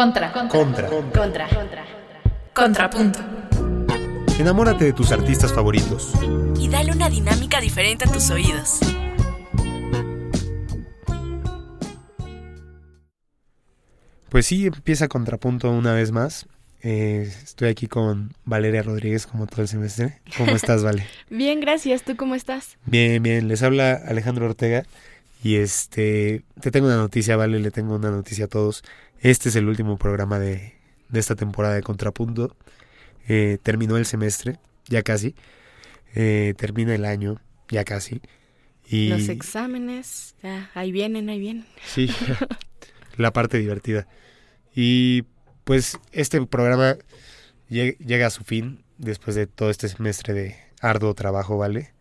Contra. Contra. Contra. Contrapunto. Enamórate de tus artistas favoritos. Y dale una dinámica diferente a tus oídos. Pues sí, empieza Contrapunto una vez más. Eh, estoy aquí con Valeria Rodríguez como todo el semestre. ¿Cómo estás, Vale? Bien, gracias. ¿Tú cómo estás? Bien, bien. Les habla Alejandro Ortega. Y este, te tengo una noticia, Vale, le tengo una noticia a todos. Este es el último programa de, de esta temporada de Contrapunto. Eh, terminó el semestre, ya casi. Eh, termina el año, ya casi. Y Los exámenes, ya, ahí vienen, ahí vienen. Sí, la parte divertida. Y pues este programa lle- llega a su fin después de todo este semestre de arduo trabajo, ¿vale?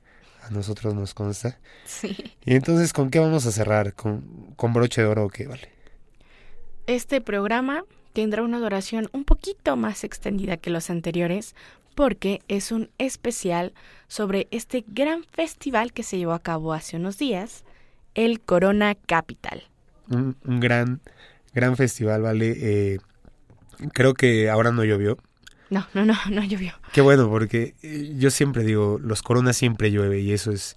A nosotros nos consta. Sí. Y entonces, ¿con qué vamos a cerrar? ¿Con, con broche de oro o qué, vale? Este programa tendrá una duración un poquito más extendida que los anteriores porque es un especial sobre este gran festival que se llevó a cabo hace unos días, el Corona Capital. Un, un gran, gran festival, ¿vale? Eh, creo que ahora no llovió. No, no, no, no llovió. Qué bueno, porque eh, yo siempre digo, los coronas siempre llueve y eso es,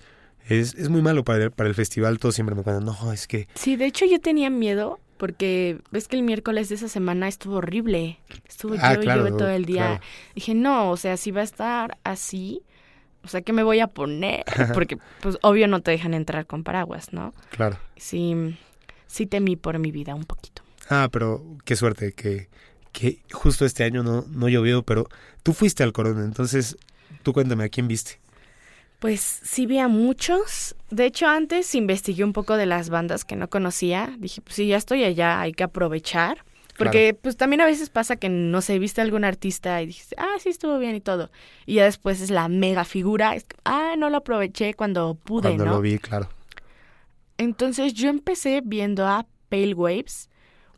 es, es muy malo para el, para el festival. Todos siempre me cuentan, no, es que Sí, de hecho yo tenía miedo porque ves que el miércoles de esa semana estuvo horrible. Estuvo Ah, claro, todo el día. claro. Dije, no, o sea, si va a estar así, o sea, ¿qué me voy a poner? Porque, pues, obvio no te dejan entrar con paraguas, ¿no? claro. Sí, sí temí por mi vida un poquito. Ah, pero qué suerte que, que justo este año no, no llovió, pero tú fuiste al Corona, entonces tú cuéntame, ¿a quién viste? Pues sí vi a muchos. De hecho, antes investigué un poco de las bandas que no conocía. Dije, pues si ya estoy allá, hay que aprovechar. Porque pues también a veces pasa que no sé, viste a algún artista y dijiste, ah, sí estuvo bien y todo. Y ya después es la mega figura. Es que, ah, no lo aproveché cuando pude, Cuando ¿no? lo vi, claro. Entonces yo empecé viendo a Pale Waves,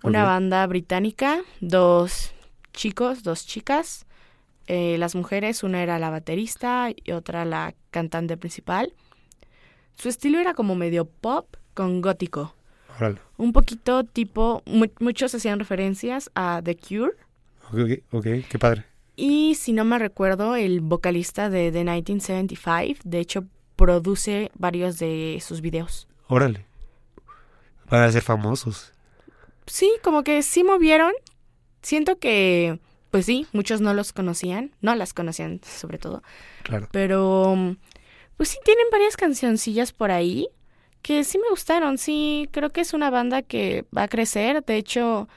una banda británica, dos chicos, dos chicas. Eh, las mujeres, una era la baterista y otra la cantante principal. Su estilo era como medio pop con gótico. Órale. Un poquito tipo, mu- muchos hacían referencias a The Cure. Ok, ok, qué padre. Y si no me recuerdo, el vocalista de The 1975, de hecho, produce varios de sus videos. Órale. Van a ser famosos. Sí, como que sí movieron. Siento que, pues sí, muchos no los conocían, no las conocían sobre todo, Claro. pero pues sí tienen varias cancioncillas por ahí que sí me gustaron, sí, creo que es una banda que va a crecer, de hecho,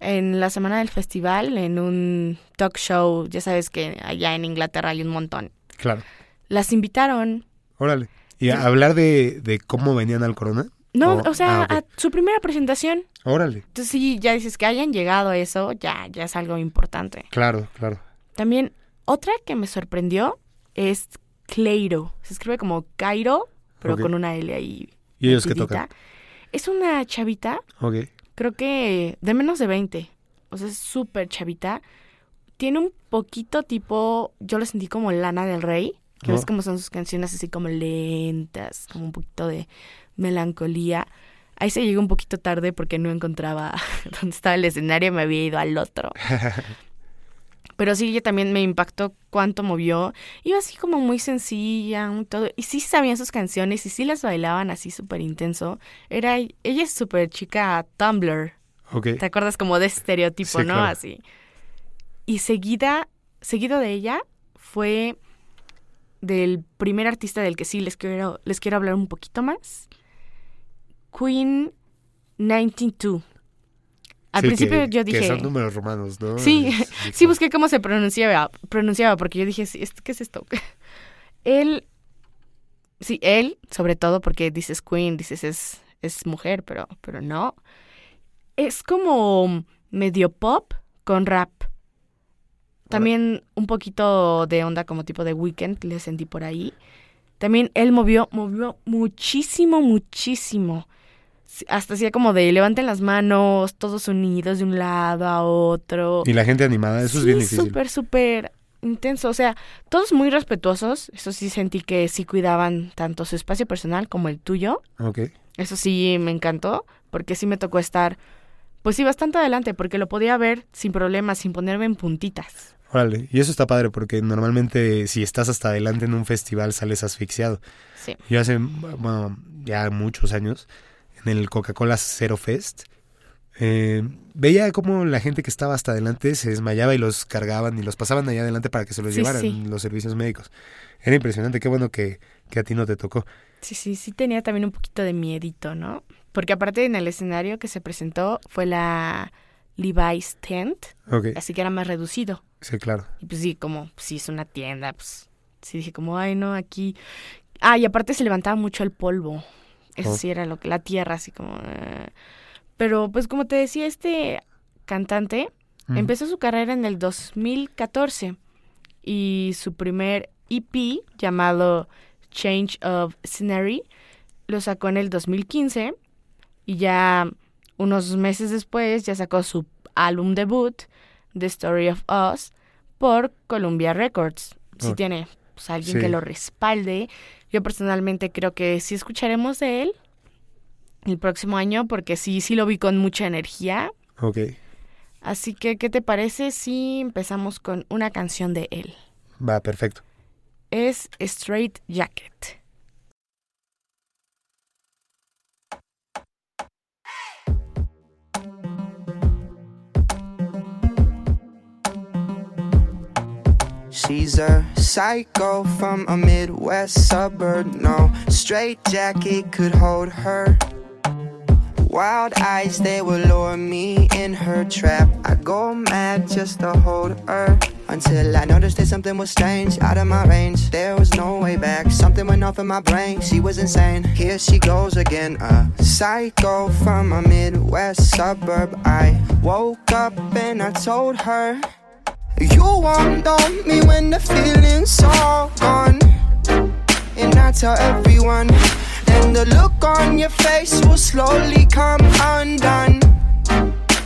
en la semana del festival, en un talk show, ya sabes que allá en Inglaterra hay un montón, Claro. las invitaron. Órale. Y a hablar de, de cómo venían al Corona. No, Oh, o sea, ah, a su primera presentación. Órale. Entonces sí, ya dices que hayan llegado a eso, ya, ya es algo importante. Claro, claro. También otra que me sorprendió es Cleiro. Se escribe como Cairo, pero con una L ahí. ¿Y ellos qué tocan? Es una chavita, Ok. creo que de menos de 20. O sea, es súper chavita. Tiene un poquito tipo, yo lo sentí como Lana del Rey, que Oh. ves cómo son sus canciones así como lentas, como un poquito de melancolía. Ahí se llegó un poquito tarde porque no encontraba dónde estaba el escenario, me había ido al otro. Pero sí, ella también me impactó cuánto movió. Iba así como muy sencilla, muy todo. Y sí sabían sus canciones y sí las bailaban así súper intenso. Era, ella es súper chica Tumblr. ok. ¿Te acuerdas como de estereotipo, Sí, no? claro. Así. Y seguida, seguido de ella fue del primer artista del que sí les quiero, les quiero hablar un poquito más. Queen 92. Al Sí, principio que- yo Que dije... son números romanos, ¿no? Sí, Es- sí busqué cómo se pronunciaba, pronunciaba porque yo dije, sí, ¿esto- ¿qué es esto? Él, sí, él, sobre todo porque dices queen, dices es, es mujer, pero, pero no. Es como medio pop con rap. También un poquito de onda como tipo de weekend le sentí por ahí. También él movió, movió muchísimo, muchísimo. Hasta hacía como de levanten las manos, todos unidos de un lado a otro. Y la gente animada, eso es bien difícil. súper, súper intenso. O sea, todos muy respetuosos. Eso sí sentí que sí cuidaban tanto su espacio personal como el tuyo. Ok. Eso sí me encantó, porque sí me tocó estar pues sí, bastante adelante, porque lo podía ver sin problemas, sin ponerme en puntitas. Órale, y eso está padre porque normalmente si estás hasta adelante en un festival sales asfixiado. Sí. Yo hace, bueno, ya muchos años, en el Coca-Cola Zero Fest, eh, veía como la gente que estaba hasta adelante se desmayaba y los cargaban y los pasaban allá adelante para que se los Sí, llevaran sí. los servicios médicos. Era impresionante, qué bueno que, que a ti no te tocó. Sí, sí, sí tenía también un poquito de miedito, ¿no? Porque aparte en el escenario que se presentó fue la Levi's Tent, así que era más reducido. sí, claro. Y pues sí, como si es una tienda, pues sí dije como, ay, no, aquí... Ah, y aparte se levantaba mucho el polvo. Eso sí era lo que, la tierra, así como... eh. Pero pues como te decía, este cantante Mm. empezó su carrera en el 2014 y su primer EP llamado Change of Scenery lo sacó en el 2015 y ya unos meses después ya sacó su álbum debut The Story of Us por Columbia Records. Si tiene pues, alguien Sí. que lo respalde. Yo personalmente creo que sí escucharemos de él el próximo año porque sí, sí lo vi con mucha energía. Ok, Así que, ¿qué te parece si empezamos con una canción de él? va, perfecto. Es Straight Jacket. She's a psycho from a Midwest suburb. No straight jacket could hold her. Wild eyes, they will lure me in her trap. I go mad just to hold her. Until I noticed that something was strange, out of my range. There was no way back. Something went off in my brain. She was insane. Here she goes again. A psycho from a Midwest suburb. I woke up and I told her. You won't know me when the feeling's all gone. And I tell everyone, then the look on your face will slowly come undone.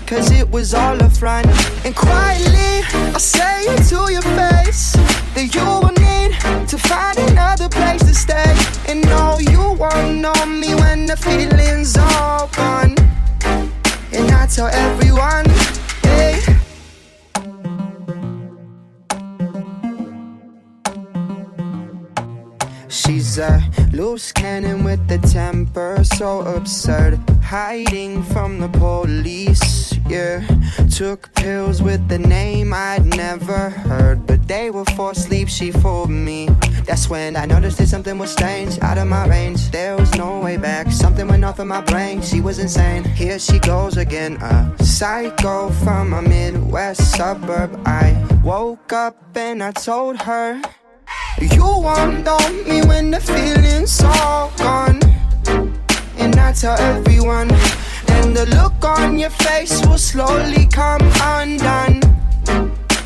Cause it was all a front. And quietly, I say it to your face that you will need to find another place to stay. And no, you won't know me when the feeling's all gone. And I tell everyone, hey. She's a loose cannon with a temper so absurd. Hiding from the police, yeah. Took pills with the name I'd never heard. But they were for sleep, she fooled me. That's when I noticed that something was strange, out of my range. There was no way back. Something went off in my brain, she was insane. Here she goes again, a psycho from a Midwest suburb. I woke up and I told her. You won't know me when the feeling's all gone. And I tell everyone, and the look on your face will slowly come undone.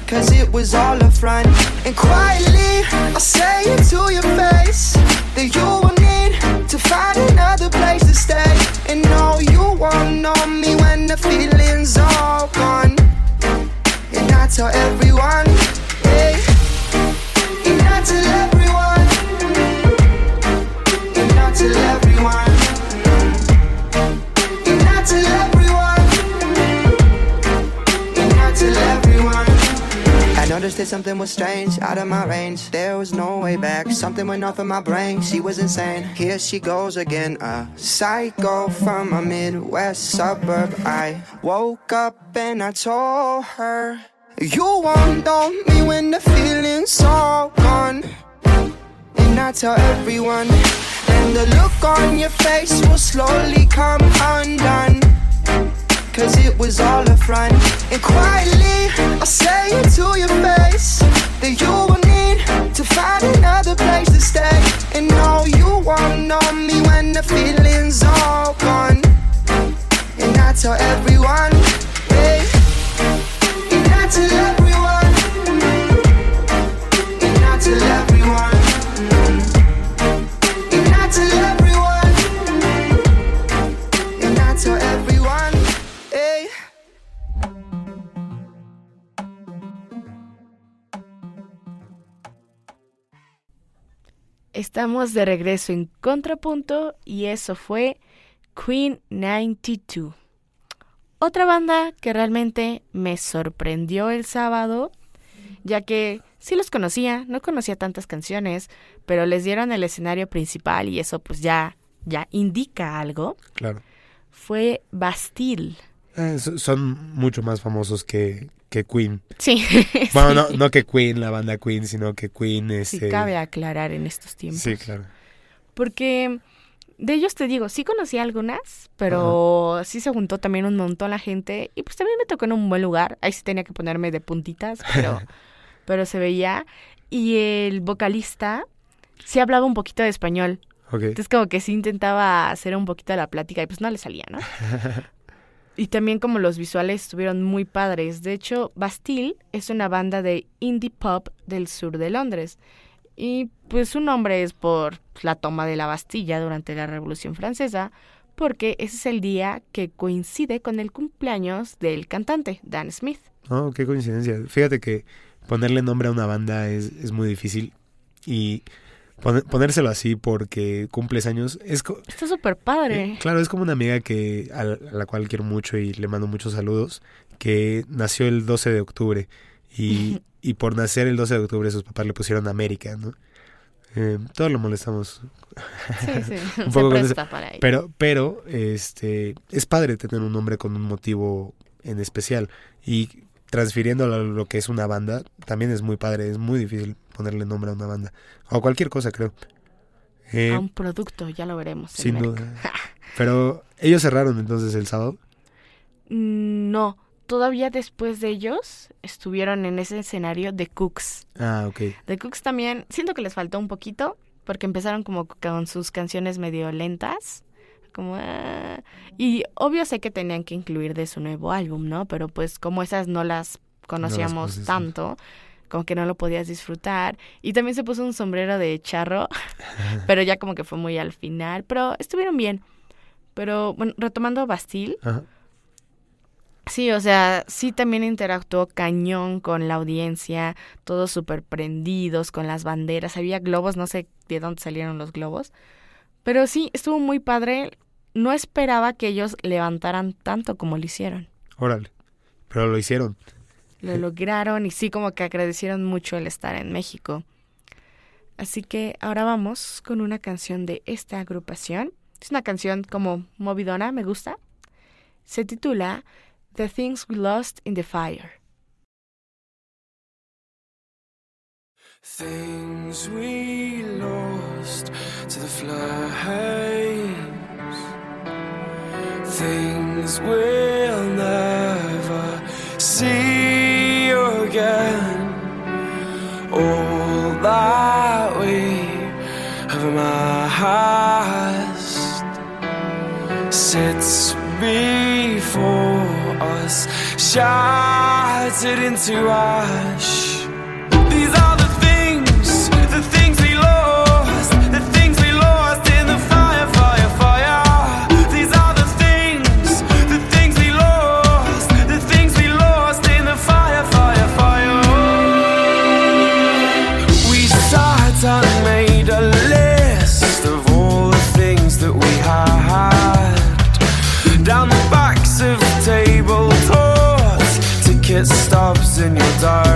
Cause it was all a front. And quietly, I say it to your face that you will need to find another place to stay. And no, you won't know me when the feeling's all gone. And I tell everyone, something was strange, out of my range. There was no way back. Something went off in my brain. She was insane. Here she goes again. A psycho from a Midwest suburb. I woke up and I told her. You won't know me when the feeling's all gone. And I tell everyone, and the look on your face will slowly come undone. Cause it was all a front. And quietly, I say it to your face that you will need to find another place to stay. And no, you won't know me when the feeling's all gone. And I tell everyone, hey. Estamos de regreso en Contrapunto y eso fue Queen 92. otra banda que realmente me sorprendió el sábado, ya que sí los conocía, no conocía tantas canciones, pero les dieron el escenario principal y eso pues ya, ya indica algo, Claro. fue Bastille. Eh, so- son mucho más famosos que, que Queen. Sí, Bueno, sí. no, no que Queen, la banda Queen, sino que Queen Sí, este, cabe aclarar en estos tiempos. Sí, claro. Porque de ellos te digo, sí conocí algunas, pero sí se juntó también un montón la gente y pues también me tocó en un buen lugar. Ahí sí tenía que ponerme de puntitas, pero, pero se veía. Y el vocalista sí hablaba un poquito de español. Entonces como que sí intentaba hacer un poquito la plática y pues no le salía, ¿no? Y también como los visuales estuvieron muy padres. De hecho, Bastille es una banda de indie pop del sur de Londres. Y pues su nombre es por la toma de la Bastilla durante la Revolución Francesa, porque ese es el día que coincide con el cumpleaños del cantante, Dan Smith. Oh, qué coincidencia. Fíjate que ponerle nombre a una banda es, es muy difícil. Y ponérselo así porque cumples años es... Está súper padre. eh, claro, es como una amiga que a la, cual quiero mucho y le mando muchos saludos, que nació el 12 de octubre. Y, y por nacer el 12 de octubre sus papás le pusieron América, ¿no? Eh, todos lo molestamos Sí, sí. Un Se poco con presta para ahí. Pero, pero, este, es padre tener un nombre con un motivo en especial. Y transfiriéndolo a lo que es una banda, también es muy padre. Es muy difícil ponerle nombre a una banda. O a cualquier cosa, creo. Eh, a un producto, ya lo veremos. sin Merck. duda. Pero ellos cerraron entonces el sábado. No, todavía después de ellos estuvieron en ese escenario de Cooks. Ah, ok. The Cooks también, siento que les faltó un poquito, porque empezaron como con sus canciones medio lentas. Como, ah, y obvio sé que tenían que incluir de su nuevo álbum, ¿no? Pero pues como esas no las conocíamos tanto, como que no lo podías disfrutar. Y también se puso un sombrero de charro, pero ya como que fue muy al final. Pero estuvieron bien. Pero bueno, retomando Bastille, Ajá. Sí, o sea, sí también interactuó cañón con la audiencia, todos súper prendidos con las banderas, había globos, no sé de dónde salieron los globos, pero sí, estuvo muy padre, no esperaba que ellos levantaran tanto como lo hicieron, Órale. Pero lo hicieron. Lo lograron y sí como que agradecieron mucho el estar en México. Así que ahora vamos con una canción de esta agrupación, es una canción como movidona, me gusta, se titula The Things We Lost in the Fire. Things we lost to the flames. Things we'll never see again. All that we have amassed sits before us, shattered into ash. These are sat made a list of all the things that we had down the backs of table tabletops, ticket stubs in your diaries.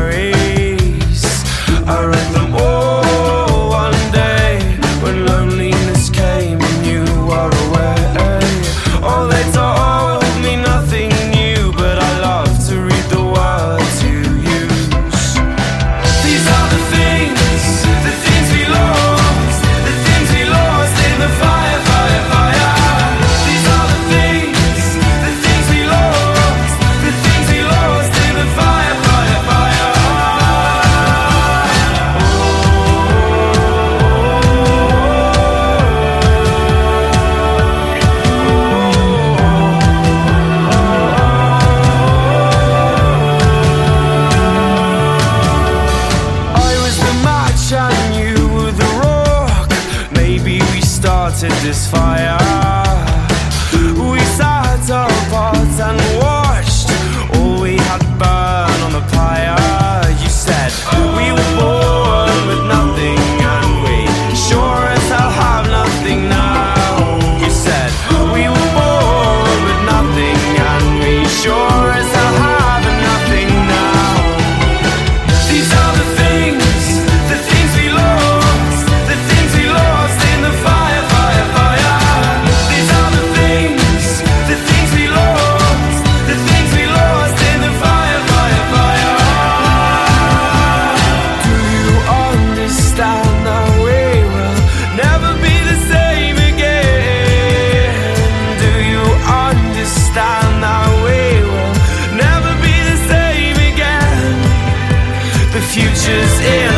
futures in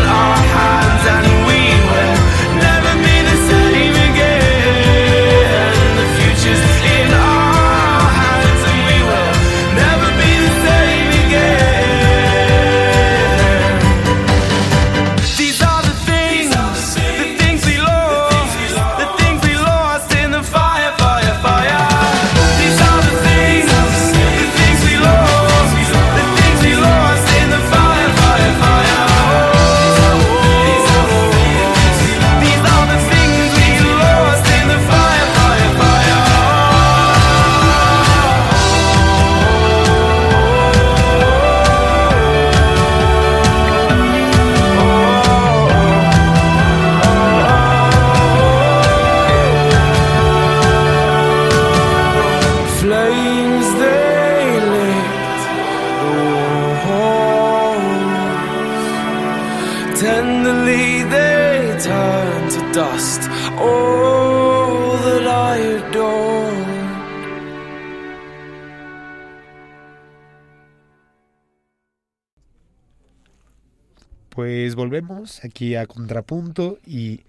aquí a Contrapunto y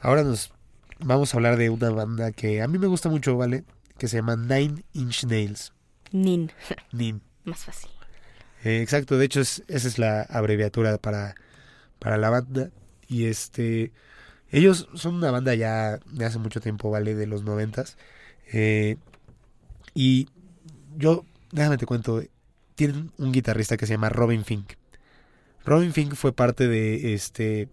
ahora nos vamos a hablar de una banda que a mí me gusta mucho, ¿vale? Que se llama Nine Inch Nails. Nin. Nin. Más fácil. Eh, exacto, de hecho es- esa es la abreviatura para, para la banda. Y este, ellos son una banda ya de hace mucho tiempo, ¿vale? De los noventas. Eh, y yo, déjame te cuento, tienen un guitarrista que se llama Robin Fink. Robin Fink fue parte de este...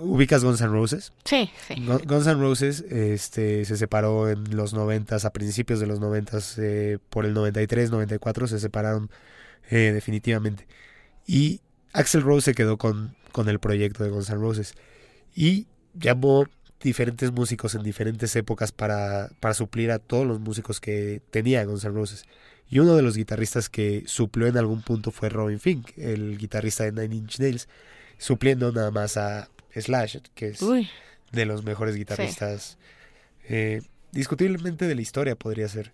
¿Ubicas Guns N' Roses? Sí, sí. Gun- Guns N' Roses este, se separó en los 90, a principios de los 90, eh, por el 93, 94 se separaron eh, definitivamente. Y Axel Rose se quedó con, con el proyecto de Guns N' Roses. Y llamó diferentes músicos en diferentes épocas para, para suplir a todos los músicos que tenía Guns N' Roses. Y uno de los guitarristas que suplió en algún punto fue Robin Fink, el guitarrista de Nine Inch Nails, supliendo nada más a Slash, que es Uy, de los mejores guitarristas, eh, discutiblemente de la historia podría ser,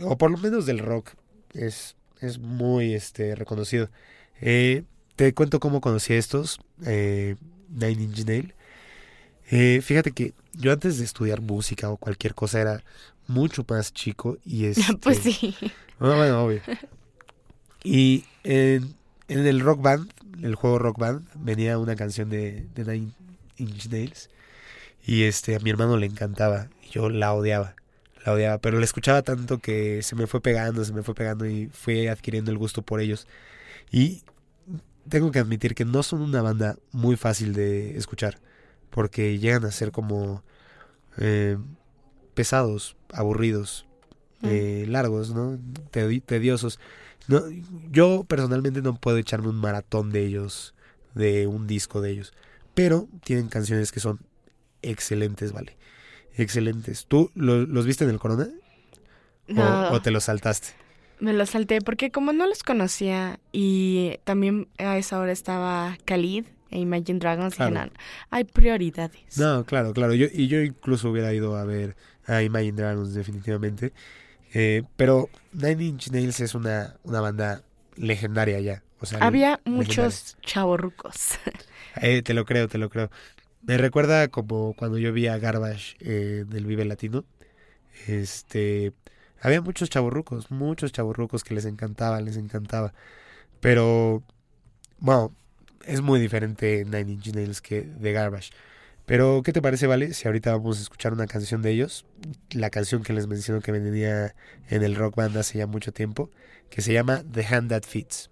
o por lo menos del rock, es, es muy este, reconocido. Eh, te cuento cómo conocí a estos, eh, Nine Inch Nail. Eh, fíjate que yo antes de estudiar música o cualquier cosa era mucho más chico y es... pues sí. Ah, bueno, obvio. Y en, en el Rock Band, el juego Rock Band, venía una canción de, de Nine Inch Nails. Y este, a mi hermano le encantaba. Y yo la odiaba. La odiaba. Pero la escuchaba tanto que se me fue pegando, se me fue pegando y fui adquiriendo el gusto por ellos. Y tengo que admitir que no son una banda muy fácil de escuchar. Porque llegan a ser como eh, pesados, aburridos, eh, largos, ¿no? Tedi- tediosos. No, yo personalmente no puedo echarme un maratón de ellos, de un disco de ellos, pero tienen canciones que son excelentes, vale. Excelentes. ¿Tú lo- los viste en el Corona? ¿O, No, o te los saltaste? me lo salté porque como no los conocía y también a esa hora estaba Khalid e Imagine Dragons, dije, Claro. "No, hay prioridades. No, claro, claro. Yo, y yo incluso hubiera ido a ver a Imagine Dragons definitivamente. Eh, pero Nine Inch Nails es una, una banda legendaria ya. O sea, Había muchos chavorrucos. Eh, te lo creo, te lo creo. Me recuerda como cuando yo vi a Garbage eh, del Vive Latino. Este, había muchos chavorrucos, muchos chavorrucos que les encantaba, les encantaba. Pero, bueno, es muy diferente Nine Inch Nails que de Garbage. Pero, ¿qué te parece, Vale? Si ahorita vamos a escuchar una canción de ellos, la canción que les menciono que venía en el rock band hace ya mucho tiempo, que se llama The Hand That Fits.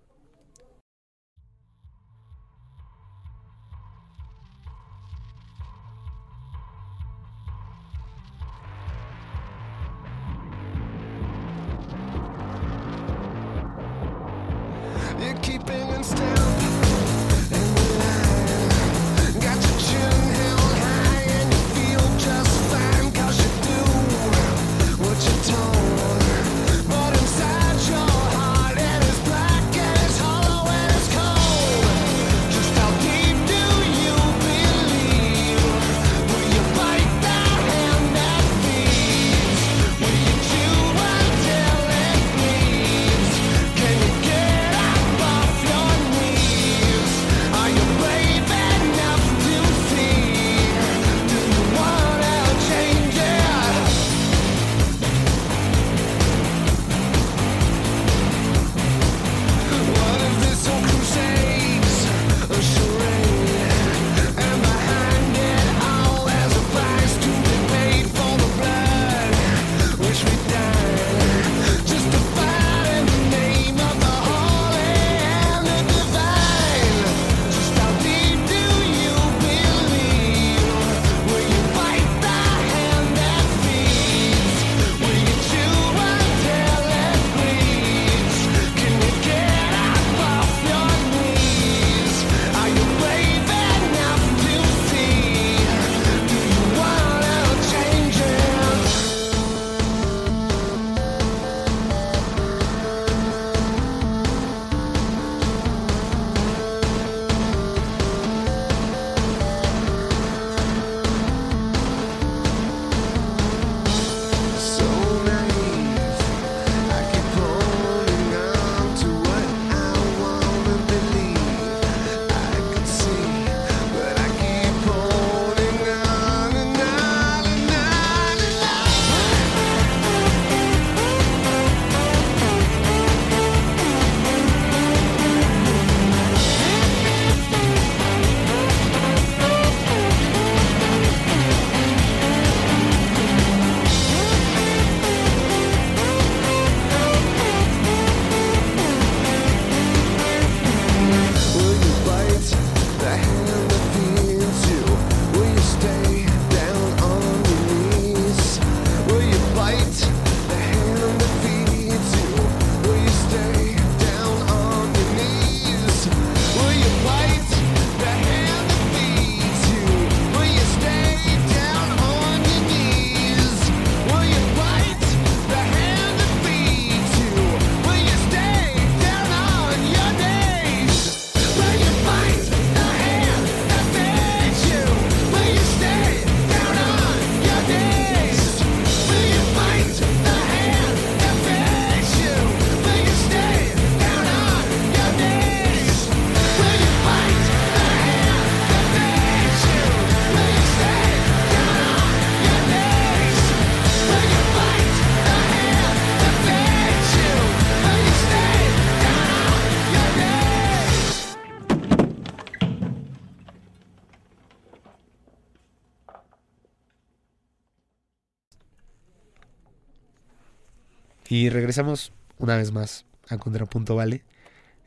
Y regresamos una vez más a Contrapunto Vale.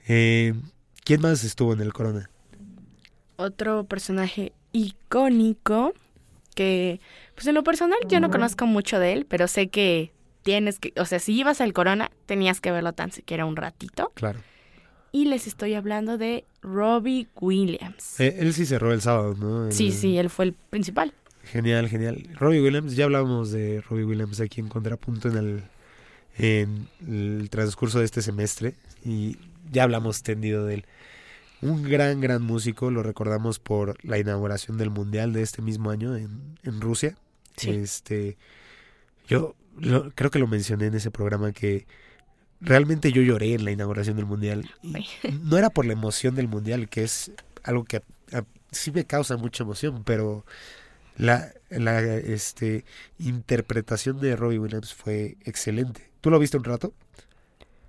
Eh, ¿Quién más estuvo en el Corona? Otro personaje icónico que, pues en lo personal yo no conozco mucho de él, pero sé que tienes que, o sea, si ibas al Corona, tenías que verlo tan siquiera un ratito. Claro. Y les estoy hablando de Robbie Williams. Eh, él sí cerró el sábado, ¿no? Sí, El- sí, él fue el principal. Genial, genial. Robbie Williams, ya hablamos de Robbie Williams aquí en Contrapunto en el, en el transcurso de este semestre y ya hablamos tendido de él. Un gran, gran músico, lo recordamos por la inauguración del Mundial de este mismo año en, en Rusia. Sí. Este, yo lo- creo que lo mencioné en ese programa que realmente yo lloré en la inauguración del Mundial. Y no era por la emoción del Mundial, que es algo que a- a- sí me causa mucha emoción, pero la, la este, interpretación de Robbie Williams fue excelente. ¿Tú lo viste un rato?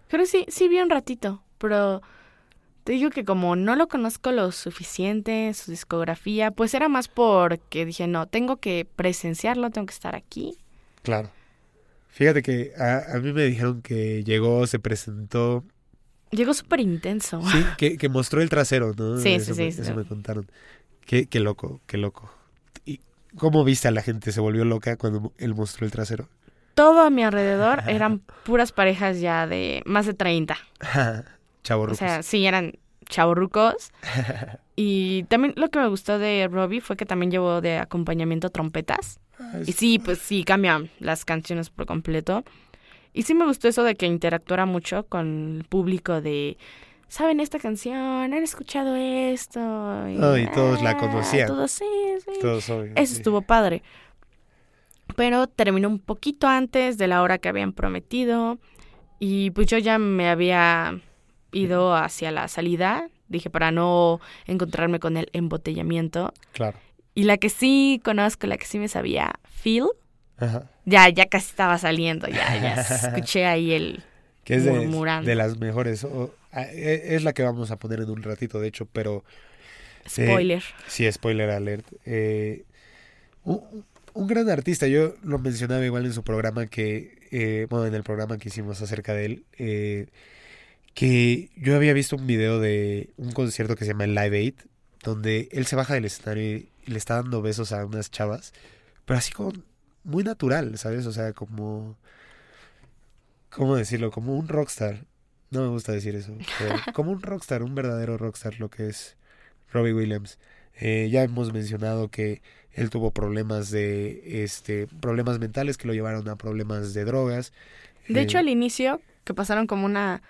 Creo que sí, sí vi un ratito, pero te digo que como no lo conozco lo suficiente, su discografía, pues era más porque dije, no, tengo que presenciarlo, tengo que estar aquí. Claro. Fíjate que a, a mí me dijeron que llegó, se presentó, Llegó súper intenso. sí, que, que mostró el trasero, ¿no? Sí, eso sí, me, sí, eso sí. me contaron. Qué, qué loco, qué loco. ¿Y cómo viste a la gente? ¿Se volvió loca cuando él mostró el trasero? Todo a mi alrededor eran puras parejas ya de más de 30. Chavo O sea, sí, eran chavorrucos. Y también lo que me gustó de Robbie fue que también llevó de acompañamiento trompetas. Y sí, pues sí, cambian las canciones por completo. Y sí me gustó eso de que interactuara mucho con el público de, ¿saben esta canción? ¿Han escuchado esto? Oh, y todos la "Ah, conocían. Todos sí, sí. Todos obvio, Eso sí. estuvo padre. Pero terminó un poquito antes de la hora que habían prometido. Y pues yo ya me había ido hacia la salida. Dije, para no encontrarme con el embotellamiento. Claro. Y la que sí conozco, la que sí me sabía, Phil. Ajá. Ya, ya casi estaba saliendo. Ya, ya escuché ahí el... Que es de, Murmurando. de las mejores. e- es la que vamos a poner en un ratito, de hecho, pero Spoiler. sí, spoiler alert. Eh, un, un gran artista, yo lo mencionaba igual en su programa que, eh, bueno, en el programa que hicimos acerca de él, eh, que yo había visto un video de un concierto que se llama Live Aid, donde él se baja del escenario y, le está dando besos a unas chavas, pero así como muy natural, ¿sabes? O sea, como... ¿Cómo decirlo? Como un rockstar. No me gusta decir eso. como un rockstar, un verdadero rockstar, lo que es Robbie Williams. Eh, ya hemos mencionado que él tuvo problemas de este problemas mentales que lo llevaron a problemas de drogas. De hecho, Eh, al inicio, que pasaron como una...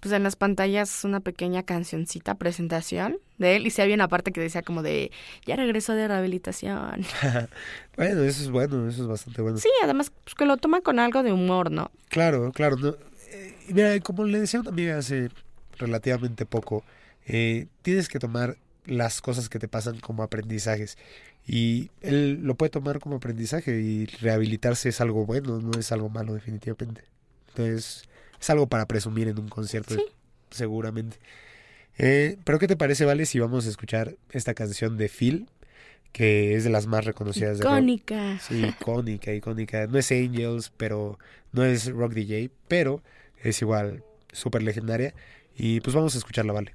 Pues en las pantallas una pequeña cancioncita, presentación de él. Y sí había una parte que decía como de, ya regresó de rehabilitación. bueno, eso es bueno, eso es bastante bueno. Sí, además pues, que lo toma con algo de humor, ¿no? Claro, claro. No. Eh, mira, como le decía a una amiga hace relativamente poco, eh, tienes que tomar las cosas que te pasan como aprendizajes. Y él lo puede tomar como aprendizaje y rehabilitarse es algo bueno, no es algo malo definitivamente. Entonces, es algo para presumir en un concierto, Sí. seguramente. Eh, Pero ¿qué te parece, Vale, si vamos a escuchar esta canción de Phil, que es de las más reconocidas de rock? Icónica. Sí, icónica, icónica. No es Angels, pero no es Rock DJ, pero es igual súper legendaria. Y pues vamos a escucharla, vale.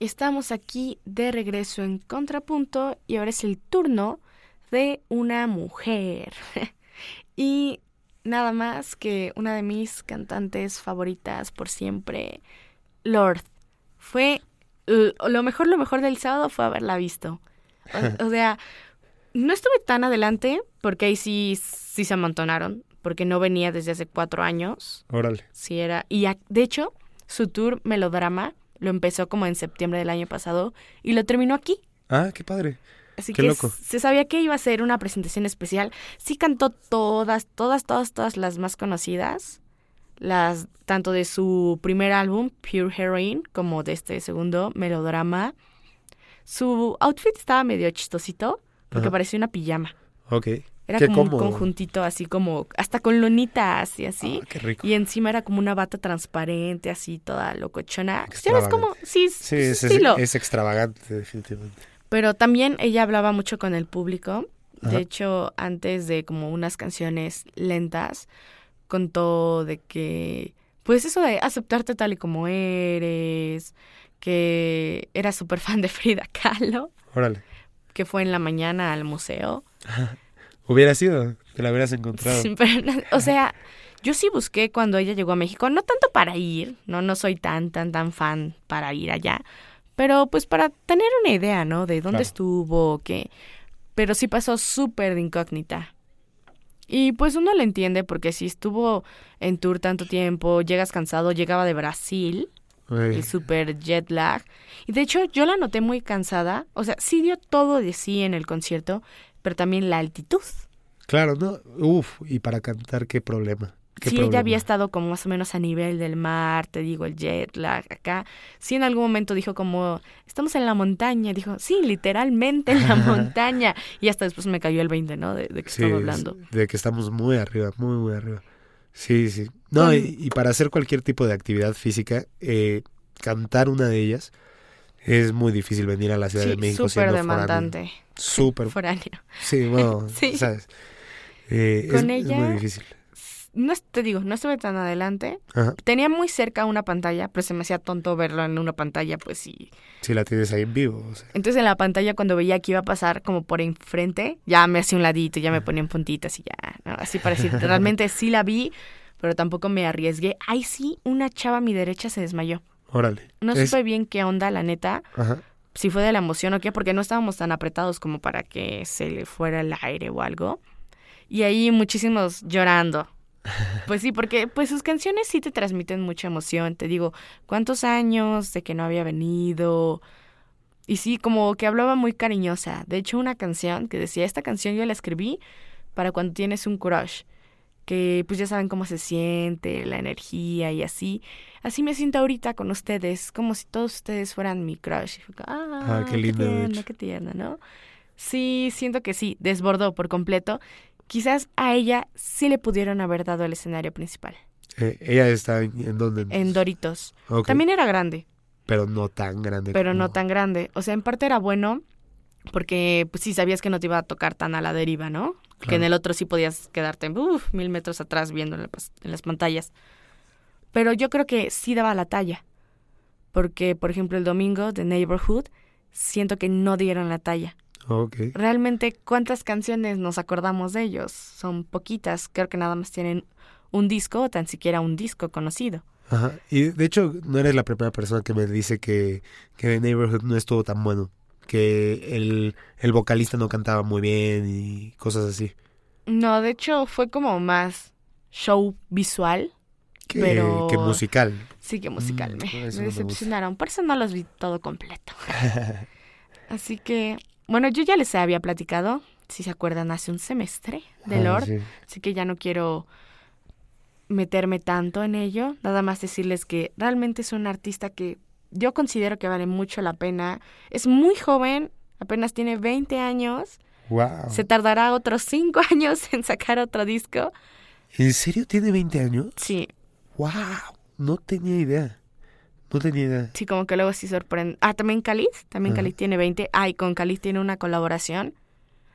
Estamos aquí de regreso en Contrapunto y ahora es el turno de una mujer. y nada más que una de mis cantantes favoritas por siempre, Lord. Fue lo mejor, lo mejor del sábado fue haberla visto. O, o sea, no estuve tan adelante porque ahí sí, sí se amontonaron, porque no venía desde hace cuatro años. Órale. Sí, era. Y de hecho, su tour melodrama lo empezó como en septiembre del año pasado y lo terminó aquí. Ah, qué padre. Así Qué que loco. se sabía que iba a ser una presentación especial. Sí cantó todas, todas, todas, todas las más conocidas. Las, tanto de su primer álbum, Pure Heroine, como de este segundo, Melodrama. Su outfit estaba medio chistosito, porque Ajá. parecía una pijama. Ok. Era qué como cómodo. un conjuntito así como, hasta con lonitas y así. Ah, qué rico. Y encima era como una bata transparente, así toda locochona. Ya ves como, sí, es, es- estilo. es extravagante, definitivamente. Pero también ella hablaba mucho con el público. Ajá. De hecho, antes de como unas canciones lentas, contó de que, pues eso de aceptarte tal y como eres, que era súper fan de Frida Kahlo, Órale. que fue en la mañana al museo. Hubiera sido, te la hubieras encontrado. Sí, pero no- o sea, yo sí busqué cuando ella llegó a México, no tanto para ir, no, no soy tan, tan, tan fan para ir allá, pero pues para tener una idea, ¿no? De dónde Claro. estuvo, qué. Pero sí pasó súper de incógnita. Y pues uno le entiende porque si estuvo en tour tanto tiempo, llegas cansado, llegaba de Brasil, Ay, el super jet lag. Y de hecho yo la noté muy cansada, o sea, sí dio todo de sí en el concierto, pero también la altitud. Claro, ¿no? Uf, y para cantar, qué problema. Qué sí, problema. ella había estado como más o menos a nivel del mar, te digo, el jet lag acá. Sí, en algún momento dijo como, estamos en la montaña. Dijo, sí, literalmente en la montaña. Y hasta después me cayó el 20, ¿no? De, de que Sí, estaba hablando. de que estamos muy arriba, muy, muy arriba. Sí, sí. No, y, y para hacer cualquier tipo de actividad física, eh, cantar una de ellas es muy difícil venir a la Ciudad de México súper siendo demandante. Súper. Foráneo. Sí, bueno, Sí. ¿sabes? Eh, Con es, es ella- muy difícil. no es- te digo, no estuve tan adelante. Ajá. Tenía muy cerca una pantalla, pero se me hacía tonto verlo en una pantalla, pues sí. Si la tienes ahí en vivo. o sea. Entonces en la pantalla cuando veía que iba a pasar como por enfrente, ya me hacía un ladito, ya me ponía en puntitas y ya, ¿no? así para decir, realmente sí la vi, pero tampoco me arriesgué. Ay, sí, una chava a mi derecha se desmayó. Órale. No Es- supe bien qué onda, la neta, Ajá. si fue de la emoción o qué, porque no estábamos tan apretados como para que se le fuera el aire o algo. Y ahí muchísimos llorando. Pues sí, porque pues sus canciones sí te transmiten mucha emoción. Te digo, ¿cuántos años de que no había venido? Y sí, como que hablaba muy cariñosa. De hecho, una canción que decía, esta canción yo la escribí para cuando tienes un crush. Que pues ya saben cómo se siente, la energía y así. Así me siento ahorita con ustedes, como si todos ustedes fueran mi crush. Ah, Ah, qué lindo, tierno, hecho. qué tierno, ¿no? Sí, siento que sí, desbordó por completo. Quizás a ella sí le pudieron haber dado el escenario principal. Eh, ella está en, ¿en dónde? En Doritos. También era grande, Pero no tan grande. pero no tan grande. O sea, en parte era bueno porque pues sí sabías que no te iba a tocar tan a la deriva, ¿no? Que en el otro sí podías quedarte uf, mil metros atrás viendo en, la en las pantallas. Pero yo creo que sí daba la talla. Porque, por ejemplo, el domingo de Neighborhood, siento que no dieron la talla. Realmente, ¿cuántas canciones nos acordamos de ellos? Son poquitas. Creo que nada más tienen un disco o tan siquiera un disco conocido. Ajá. Y de hecho, no eres la primera persona que me dice que, que The Neighborhood no estuvo tan bueno. Que el, el vocalista no cantaba muy bien y cosas así. No, de hecho fue como más show visual. Que, Pero- que musical. Sí, que musical. Mm, me, decepcionaron. Por eso no los vi todo completo. Así que, bueno, yo ya les había platicado, si se acuerdan, hace un semestre de Ah, Lord. sí. Así que ya no quiero meterme tanto en ello. Nada más decirles que realmente es un artista que yo considero que vale mucho la pena. Es muy joven, apenas tiene 20 años. Wow. Se tardará otros 5 años en sacar otro disco. ¿En serio tiene 20 años? Sí, Wow. No tenía idea. No tenía idea. sí, como que luego sí sorprende. Ah, también Khalid, también. Khalid tiene 20. Ay, con Khalid tiene una colaboración.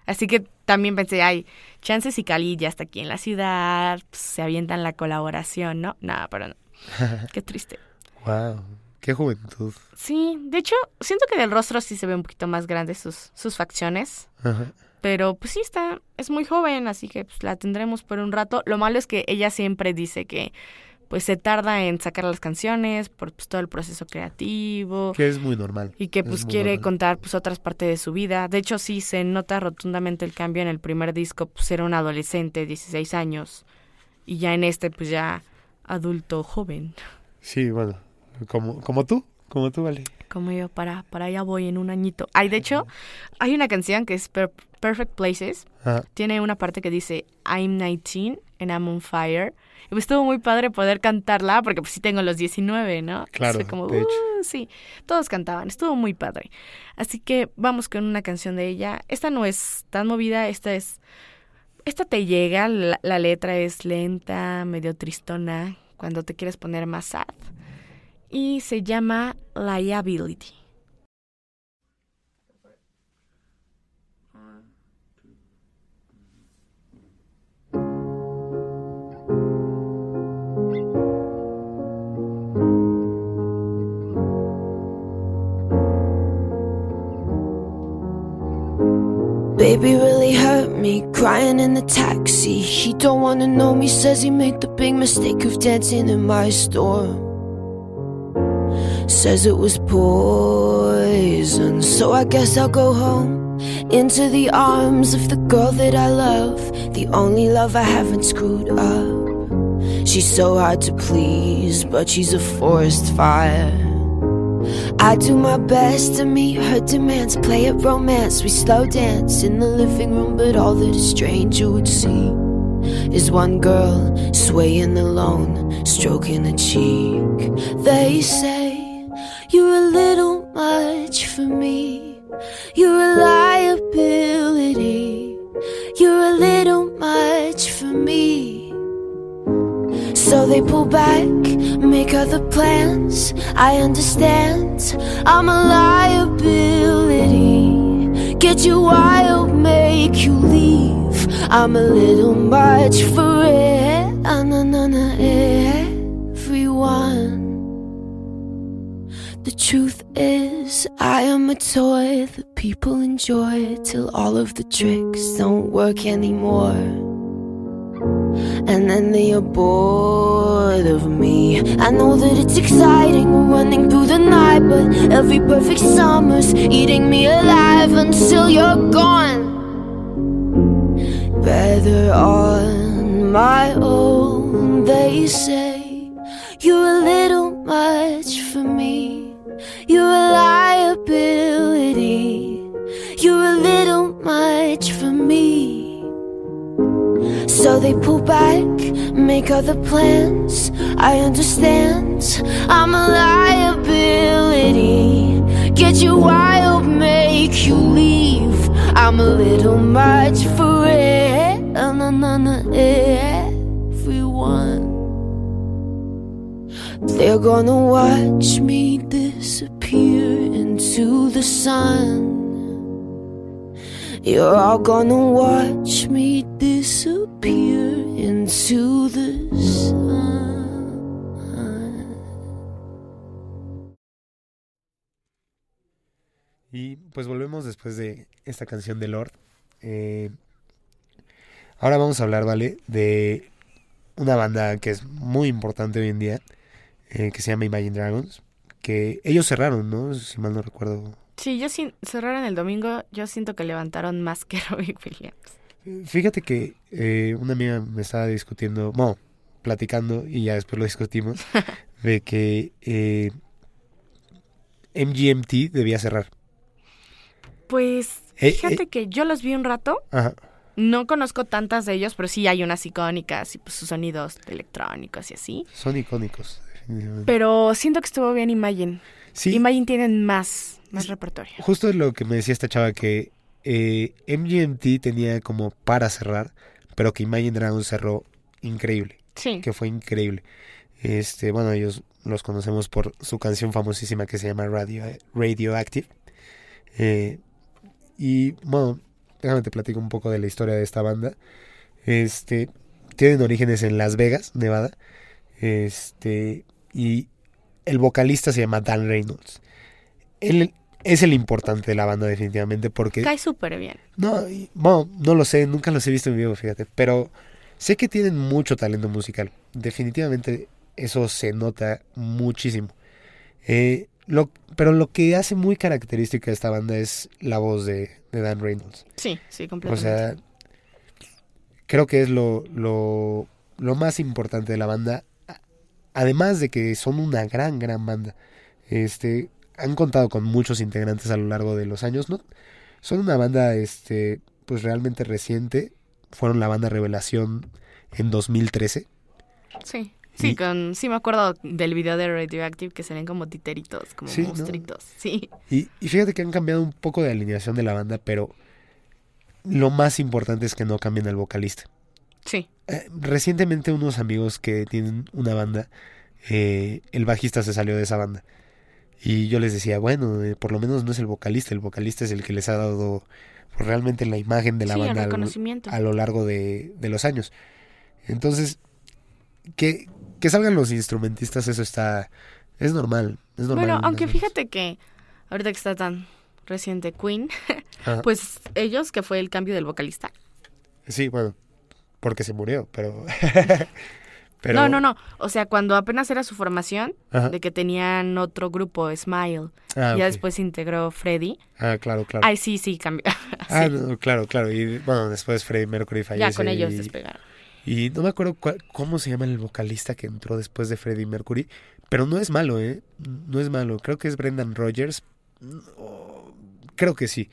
Así que también pensé, ay, chances y Khalid ya está aquí en la ciudad, pues, se avientan la colaboración, ¿no? Nada, pero no. Qué triste. Wow. Qué juventud. Sí, de hecho, siento que del rostro sí se ve un poquito más grande sus, sus facciones. Ajá. Pero pues sí está, es muy joven, así que pues la tendremos por un rato. Lo malo es que ella siempre dice que pues se tarda en sacar las canciones por pues, todo el proceso creativo Que es muy normal. y que Es pues quiere normal. contar pues otras partes de su vida. De hecho sí se nota rotundamente el cambio en el primer disco, pues era un adolescente, 16 años y ya en este pues ya adulto joven. Sí, bueno. Como, como tú. Como tú, vale. Como yo, para, para allá voy en un añito. Ay, de hecho, hay una canción que es Per- Perfect Places. Ajá. Tiene una parte que dice I'm 19 and I'm on fire. Pues estuvo muy padre poder cantarla porque pues sí tengo los 19, ¿no? Claro, Fue como, de hecho. "Uh", sí, todos cantaban, estuvo muy padre. Así que vamos con una canción de ella. Esta no es tan movida, esta es... Esta te llega, la, la letra es lenta, medio tristona, cuando te quieres poner más sad. Y se llama Liability. Baby really hurt me, crying in the taxi. He don't wanna know me, says he made the big mistake of dancing in my store. Says it was poison, so I guess I'll go home. Into the arms of the girl that I love, the only love I haven't screwed up. She's so hard to please, but she's a forest fire. I do my best to meet her demands, play at romance. We slow dance in the living room, but all that a stranger would see is one girl swaying alone, stroking a cheek. They say you're a little much for me, you're a liability, So they pull back, make other plans. I understand, I'm a liability. Get you wild, make you leave. I'm a little much for it. Ah, everyone. The truth is, I am a toy that people enjoy till all of the tricks don't work anymore. And then they are bored of me. I know that it's exciting running through the night, but every perfect summer's eating me alive until you're gone. Better on my own, they say. You're a little much for me. You're a liability. You're a little much for me. So they pull back, make other plans. I understand. I'm a liability. Get you wild, make you leave. I'm a little much for it. Everyone. They're gonna watch me disappear into the sun. You're all gonna watch me disappear into the sun. Y pues volvemos después de esta canción de Lord. Eh, ahora vamos a hablar, ¿vale? De una banda que es muy importante hoy en día, eh, que se llama Imagine Dragons. Que ellos cerraron, ¿no? Si mal no recuerdo. Sí, yo sin cerraron el domingo, yo siento que levantaron más que Robbie Williams. Fíjate que eh, una amiga me estaba discutiendo, bueno, platicando, y ya después lo discutimos, de que eh, MGMT debía cerrar. Pues Eh, fíjate eh. que yo los vi un rato, Ajá. no conozco tantas de ellos, pero sí hay unas icónicas y pues sus sonidos electrónicos y así. Son icónicos, definitivamente. Pero siento que estuvo bien Imagine. Sí, Imagine tienen más, más repertorio. justo es lo que me decía esta chava, que eh, MGMT tenía como para cerrar, pero que Imagine Dragons cerró increíble, Sí. que fue increíble. Este, bueno, ellos los conocemos por su canción famosísima que se llama Radio, Radioactive. Eh, y bueno, déjame te platico un poco de la historia de esta banda. Este, tienen orígenes en Las Vegas, Nevada. Este, y el vocalista se llama Dan Reynolds. Él es el importante de la banda definitivamente porque Cae súper bien. no, y- bueno, no lo sé, nunca los he visto en vivo, fíjate, pero sé que tienen mucho talento musical. Definitivamente eso se nota muchísimo. Eh, lo, pero lo que hace muy característica a esta banda es la voz de, de Dan Reynolds. Sí, sí, O completamente. sea, creo que es lo, lo, lo más importante de la banda. Además de que son una gran, gran banda. Este, han contado con muchos integrantes a lo largo de los años, ¿no? Son una banda, este, pues realmente reciente. Fueron la banda Revelación en 2013. sí. Sí, y- con, sí me acuerdo del video de Radioactive que se ven como titeritos, como Sí. Sí. Y, y fíjate que han cambiado un poco de alineación de la banda, pero lo más importante es que no cambien al vocalista. Sí. Eh, recientemente unos amigos que tienen una banda, eh, el bajista se salió de esa banda. Y yo les decía, bueno, eh, por lo menos no es el vocalista, el vocalista es el que les ha dado pues, realmente la imagen de la sí, banda a lo- reconocimiento. a lo largo de, de los años. Entonces, que, que salgan los instrumentistas, eso está... Es normal, es normal. Bueno, aunque fíjate que ahorita que está tan reciente Queen, Ajá. pues ellos, que fue el cambio del vocalista. Sí, bueno, porque se murió, pero... pero No, no, no. O sea, cuando apenas era su formación, Ajá. de que tenían otro grupo, Smile, Ah, ya después se integró Freddy. Ah, claro, claro. Ay, sí, sí, cambió. Ah, no, claro, claro. Y bueno, después Freddie Mercury fallece. ya con ellos y, despegaron. y no me acuerdo cuál- cómo se llama el vocalista que entró después de Freddie Mercury, pero no es malo, ¿eh? No es malo. Creo que es Brendan Rogers. Oh, Creo que sí.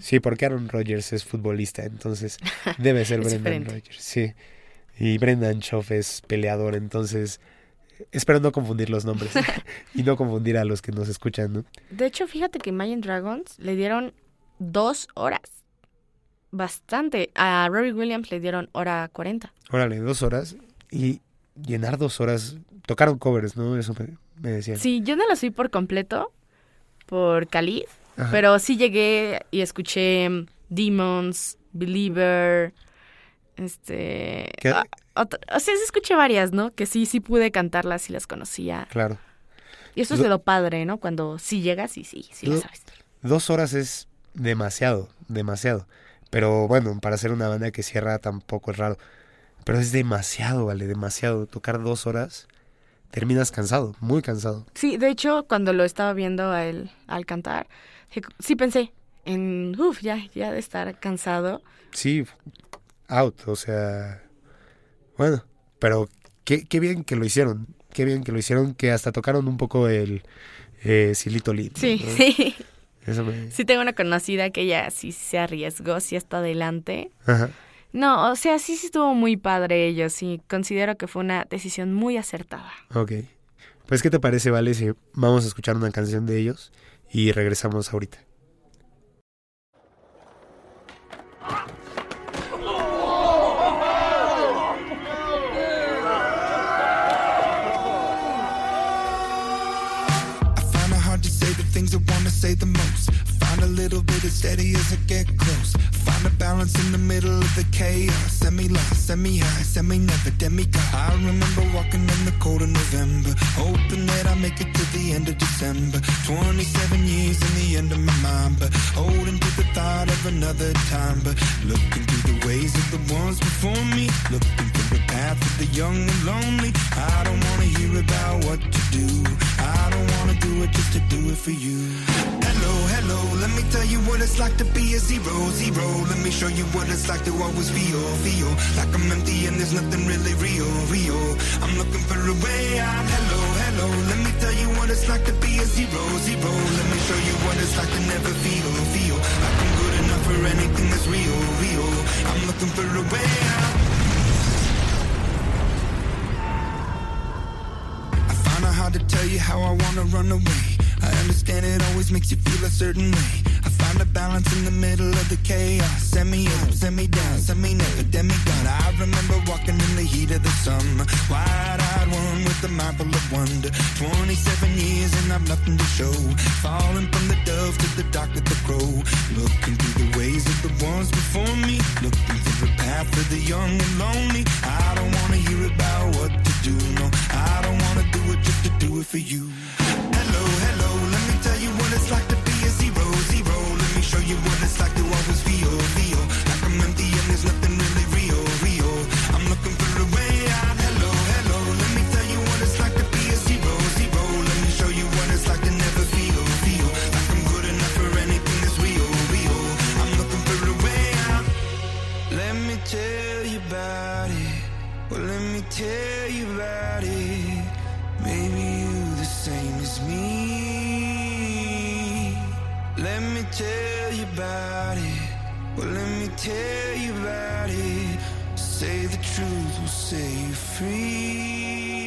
Sí, porque Aaron Rodgers es futbolista, entonces debe ser Brendan. Rodgers, sí. Y Brendan Schaff es peleador, entonces espero no confundir los nombres y no confundir a los que nos escuchan, ¿no? De hecho, fíjate que Imagine Dragons le dieron dos horas. Bastante. A Robbie Williams le dieron hora 40. Órale, dos horas y llenar dos horas. Tocaron covers, ¿no? Eso me, me decían. Sí, yo no los vi por completo por Khalid, Ajá. pero sí llegué y escuché Demons, Believer, este... ¿Qué? ah, otra- o sea, sí escuché varias, ¿no? Que sí, sí pude cantarlas y las conocía. Claro. Y eso es de lo padre, ¿no? Cuando sí llegas y sí, sí Lo- sabes. Dos horas es demasiado, demasiado. Pero bueno, para hacer una banda que cierra tampoco es raro. Pero es demasiado, vale, demasiado. Tocar dos horas, terminas cansado, muy cansado. Sí, de hecho, cuando lo estaba viendo a él al cantar, sí pensé en, uff, ya, ya de estar cansado. Sí, out, o sea... Bueno, pero qué, qué bien que lo hicieron. Qué bien que lo hicieron, que hasta tocaron un poco el eh, Silito Lit. Sí, ¿no? sí. Eso me... Sí tengo una conocida que ella sí se arriesgó, sí está adelante. Ajá. No, o sea, sí, sí estuvo muy padre ellos, sí. Considero que fue una decisión muy acertada. Ok. Pues, ¿qué te parece, Vale, si vamos a escuchar una canción de ellos y regresamos ahorita? Little bit of steady as I get close. Find a balance in the middle of the chaos. Semi lost, semi high, semi never demigod. I remember walking in the cold of November, hoping that I make it to the end of December. 27 years in the end of my mind, but holding to the thought of another time. But looking through the ways of the ones before me, looking through the path of the young and lonely. I don't wanna hear about what to do. I don't wanna do it just to do it for you. Hello, let me tell you what it's like to be a zero, zero. Let me show you what it's like to always feel, feel like I'm empty and there's nothing really real, real. I'm looking for a way out. Hello, hello, let me tell you what it's like to be a zero, zero. Let me show you what it's like to never feel, feel like I'm good enough for anything that's real, real. I'm looking for a way out. I find to tell you how I wanna run away. I understand it always makes you feel a certain way. I find a balance in the middle of the chaos. Send me up, send me down, send me never demigod. I remember walking in the heat of the summer. Wide-eyed one with a mind full of wonder. 27 years and I've nothing to show. Falling from the dove to the dark of the crow. Looking through the ways of the ones before me. Looking through the path of the young and lonely. I don't wanna hear about what to do. No, I don't wanna do it just to do it for you. You what it's like to always feel, feel like I'm empty and there's nothing really real, real. I'm looking for a way out. Hello, hello, let me tell you what it's like to be a zero, zero. Let me show you what it's like to never feel, feel like I'm good enough for anything that's real, real. I'm looking for a way out. Let me tell you about it. Well, let me tell you about it. Maybe you the same as me. Let me tell you about it. Well, let me tell you about it. Say the truth will set you free.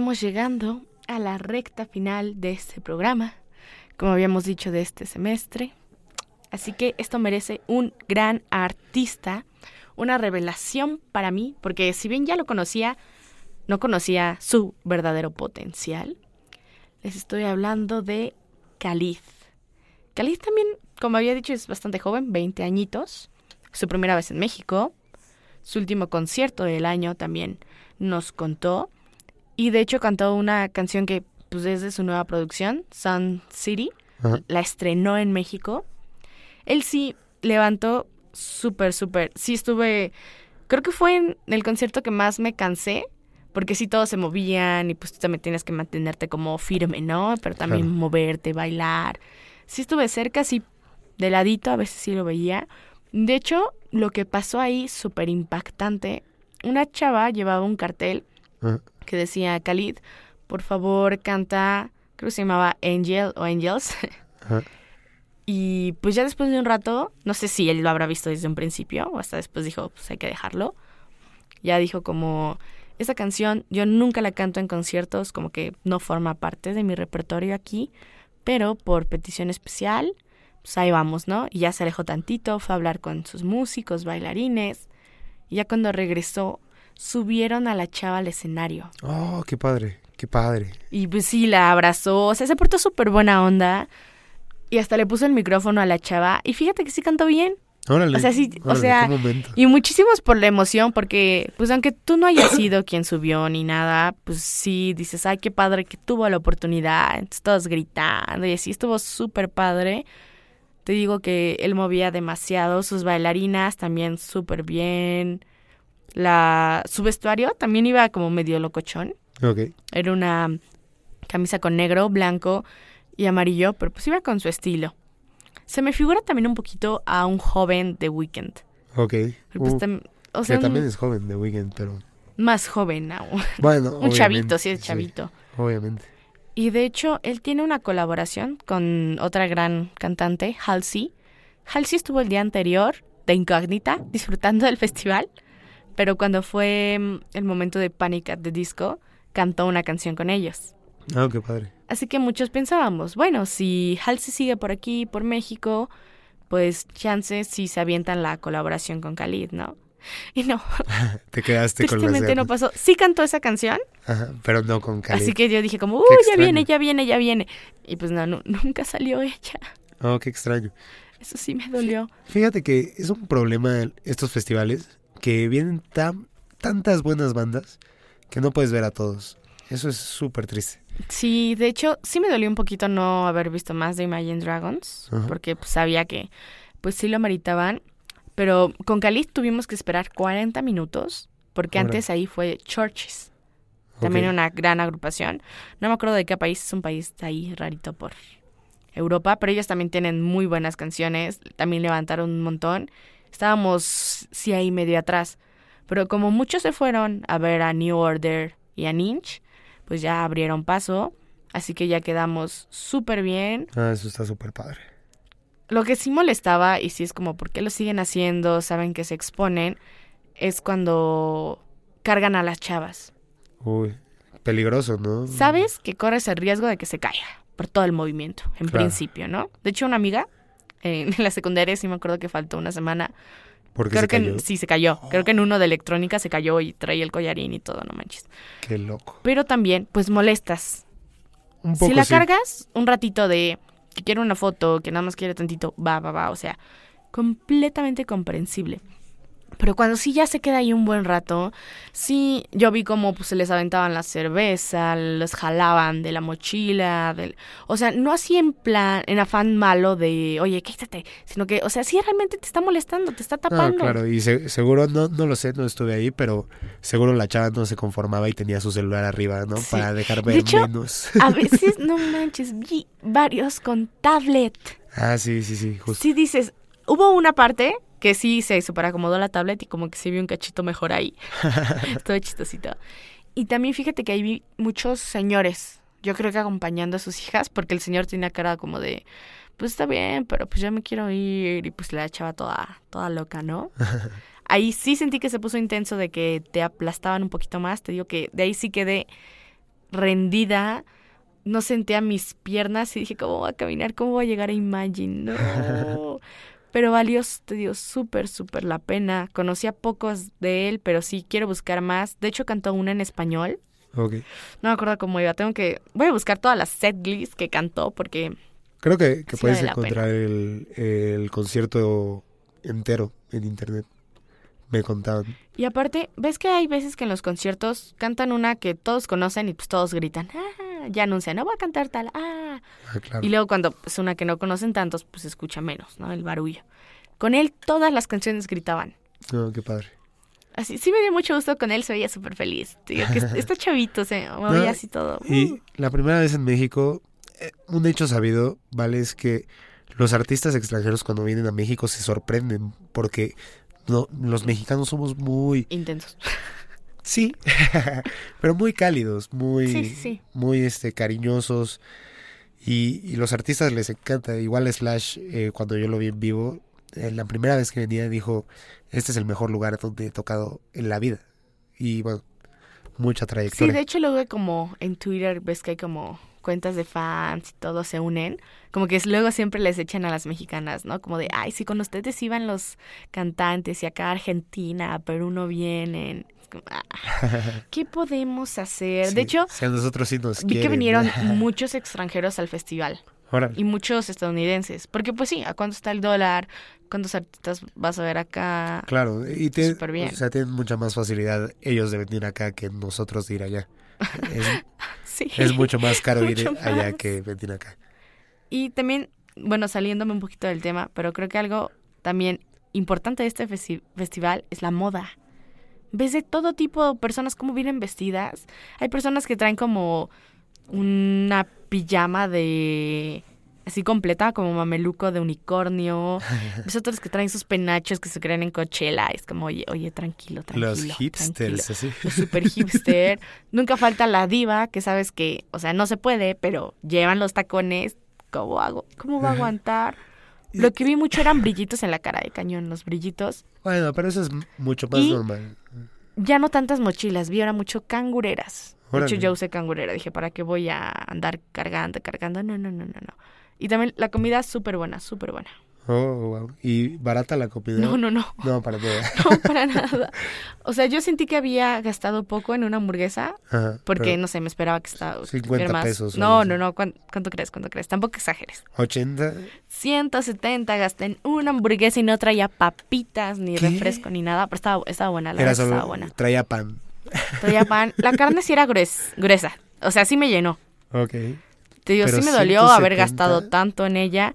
Estamos llegando a la recta final de este programa, como habíamos dicho de este semestre. Así que esto merece un gran artista, una revelación para mí, porque si bien ya lo conocía, no conocía su verdadero potencial. Les estoy hablando de Khalid. Khalid también, como había dicho, es bastante joven, 20 añitos. Su primera vez en México. Su último concierto del año también nos contó. Y de hecho cantó una canción que pues es de su nueva producción, Sun City. Ajá. La estrenó en México. Él sí levantó súper, súper. Sí estuve, creo que fue en el concierto que más me cansé, porque sí todos se movían y pues tú también tienes que mantenerte como firme, ¿no? Pero también Claro. moverte, bailar. Sí estuve cerca, sí, de ladito, a veces sí lo veía. De hecho, lo que pasó ahí, súper impactante, una chava llevaba un cartel. Que decía, Khalid, por favor, canta, creo que se llamaba Angel o Angels. Ajá. Y pues ya después de un rato, no sé si él lo habrá visto desde un principio o hasta después dijo, pues hay que dejarlo. Ya dijo como, esa canción yo nunca la canto en conciertos, como que no forma parte de mi repertorio aquí, pero por petición especial, pues ahí vamos, ¿no? Y ya se alejó tantito, fue a hablar con sus músicos, bailarines, y ya cuando regresó, subieron a la chava al escenario. Oh, qué padre, qué padre. Y pues sí, la abrazó, o sea, se portó súper buena onda. Y hasta le puso el micrófono a la chava. Y fíjate que sí cantó bien. Órale. O sea, sí, o sea. Y muchísimos por la emoción, porque pues aunque tú no hayas sido quien subió ni nada, pues sí dices, ay, qué padre que tuvo la oportunidad. Entonces todos gritando y así estuvo súper padre. Te digo que él movía demasiado, sus bailarinas también súper bien. La, su vestuario también iba como medio locochón. Ok. Era una camisa con negro, blanco y amarillo, pero pues iba con su estilo. Se me figura también un poquito a un joven de Weekend. Ok. Pues, Uh, tam- o que sea, un- también es joven de Weekend, pero. más joven aún. Bueno, un chavito, sí es chavito. obviamente. Y de hecho, él tiene una colaboración con otra gran cantante, Halsey. Halsey estuvo el día anterior de incógnita, disfrutando del festival, pero cuando fue mm, el momento de Panic at the Disco, cantó una canción con ellos. Ah, qué padre. Así que muchos pensábamos, bueno, si Halsey sigue por aquí, por México, pues chances si se avientan la colaboración con Khalid, ¿no? Y no, Te quedaste con las no pasó. Sí cantó esa canción, Ajá, pero no con Khalid. así que yo dije como, Qué ya extraño. viene, ya viene, ya viene. Y pues no, nu- nunca salió ella. Oh, qué extraño. Eso sí me dolió. Fíjate que es un problema estos festivales que vienen tan, tantas buenas bandas que no puedes ver a todos. Eso es súper triste. Sí, de hecho, sí me dolió un poquito no haber visto más de Imagine Dragons, Ajá. porque pues, sabía que pues sí lo meritaban. Pero con Khalid tuvimos que esperar 40 minutos, porque antes ahí fue Churches. También una gran agrupación. No me acuerdo de qué país, es un país ahí rarito por Europa, pero ellos también tienen muy buenas canciones, también levantaron un montón. Estábamos sí ahí medio atrás, pero como muchos se fueron a ver a New Order y a Ninch, pues ya abrieron paso, así que ya quedamos súper bien. Ah, eso está súper padre. Lo que sí molestaba, y sí es como, ¿por qué lo siguen haciendo? Saben que se exponen, es cuando cargan a las chavas. Uy, peligroso, ¿no? Sabes que corres el riesgo de que se caiga por todo el movimiento, en Claro. principio, ¿no? De hecho, una amiga en la secundaria sí me acuerdo que faltó una semana. Porque Creo se que cayó. sí se cayó. Creo que en uno de electrónica se cayó y traía el collarín y todo, no manches. Qué loco. Pero también, pues molestas. Un poco si la sí. cargas un ratito de que quiere una foto, que nada más quiere tantito, va, va, va, o sea, completamente comprensible. Pero cuando sí ya se queda ahí un buen rato, sí, yo vi como pues, se les aventaban la cerveza, los jalaban de la mochila, del, o sea, no así en plan, en afán malo de, oye, quítate, sino que, o sea, sí realmente te está molestando, te está No, tapando. claro, y se- seguro, no, no lo sé, no estuve ahí, pero seguro la chava no se conformaba y tenía su celular arriba, ¿no? Sí. Para dejar De ver hecho, menos. A veces, no manches, vi varios con tablet. ah, sí, sí, sí, justo. Sí dices, hubo una parte que sí se superacomodó la tablet y como que se vio un cachito mejor ahí. Todo chistosito. Y también fíjate que ahí vi muchos señores, yo creo que acompañando a sus hijas, porque el señor tenía cara como de, pues está bien, pero pues yo me quiero ir y pues la chava toda, toda loca, ¿no? Ahí sí sentí que se puso intenso de que te aplastaban un poquito más, te digo que de ahí sí quedé rendida, no sentía mis piernas y dije, ¿cómo voy a caminar? ¿Cómo voy a llegar a Imagine? No. Pero valió, te digo, súper, súper la pena. Conocía pocos de él, pero sí quiero buscar más. De hecho, cantó una en español. Ok. No me acuerdo cómo iba. Tengo que... Voy a buscar todas las setlist que cantó porque... Creo que, que Sí puedes vale encontrar el, el concierto entero en internet. Me contaban. Y aparte, ¿ves que hay veces que en los conciertos cantan una que todos conocen y pues todos gritan? "Ah", ah, ya anuncia, no voy a cantar tal, ah. Ah, claro. Y luego cuando es una que no conocen tantos, pues escucha menos, ¿no? El barullo. Con él todas las canciones gritaban. No, qué padre. Así, sí me dio mucho gusto con él, se veía súper feliz. Que está chavito, se movía No, así todo. Y Uh, la primera vez en México, eh, un hecho sabido, ¿vale? Es que los artistas extranjeros cuando vienen a México se sorprenden porque no, los mexicanos somos muy, intensos. Sí, pero muy cálidos, muy, Sí, sí, sí. muy este, cariñosos y, y los artistas les encanta. Igual Slash, eh, cuando yo lo vi en vivo, eh, la primera vez que venía dijo, este es el mejor lugar donde he tocado en la vida. Y bueno, mucha Sí, trayectoria. de hecho luego como en Twitter ves que hay como cuentas de fans y todos se unen, como que luego siempre les echan a las mexicanas, ¿no? Como de, ay, sí, con ustedes iban los cantantes y acá a Argentina, a Perú no vienen. Como, "Ah, ¿Qué podemos hacer? Sí, de hecho, si a nosotros sí nos vi que vinieron muchos extranjeros al festival Órale. y muchos estadounidenses, porque pues sí, ¿a cuánto está el dólar? ¿Cuántos artistas vas a ver acá? Claro, y tienen, Súper bien. o sea, tienen mucha más facilidad ellos de venir acá que nosotros de ir allá. Es, Sí. es mucho más caro ir allá que venir acá. Y también, bueno, saliéndome un poquito del tema, pero creo que algo también importante de este festi- festival es la moda. Ves de todo tipo de personas cómo vienen vestidas. Hay personas que traen como una pijama de así completa, como mameluco de unicornio. Ves otros que traen sus penachos que se creen en Coachella. Es como, oye, oye, tranquilo, tranquilo. Los hipsters, tranquilo así. los super hipster. Nunca falta la diva, que sabes que, o sea, no se puede, pero llevan los tacones. ¿Cómo hago? ¿Cómo va a aguantar? Lo que vi mucho eran brillitos en la cara de cañón, los brillitos. Bueno, pero eso es mucho más Y- normal. Ya no tantas mochilas, vi ahora mucho cangureras. De hecho, yo usé cangurera. Dije, ¿para qué voy a andar cargando, cargando? No, no, no, no, no. Y también la comida súper buena, súper buena. Oh, wow. ¿Y barata la comida? No, no, no. No, para nada. No, para nada. O sea, yo sentí que había gastado poco en una hamburguesa. Ajá, Porque, no sé, me esperaba que estaba 50 más. pesos No, no, no. ¿cuán- ¿Cuánto, crees? ¿Cuánto crees? Tampoco exageres. 80. 170 gasté en una hamburguesa y no traía papitas, ni ¿Qué? refresco, ni nada. Pero estaba, estaba buena, la Era solo, estaba buena. traía pan. Traía pan. La carne sí era grues- gruesa. O sea, sí me llenó. Ok. Te digo, Pero sí me dolió haber 170. gastado tanto en ella.